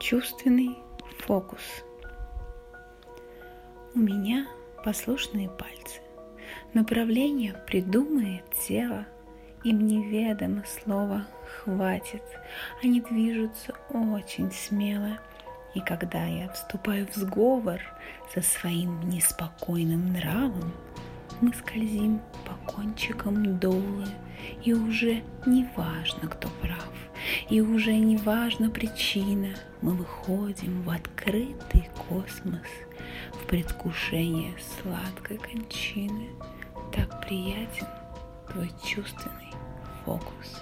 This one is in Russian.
Чувственный фокус. У меня послушные пальцы. Направление придумает тело. Им неведомо слово «хватит». Они движутся очень смело. И когда я вступаю в сговор со своим неспокойным нравом, мы скользим по кончикам долы, и уже не важно, кто прав, и уже не важна причина, мы выходим в открытый космос, в предвкушение сладкой кончины. Так приятен твой чувственный фокус.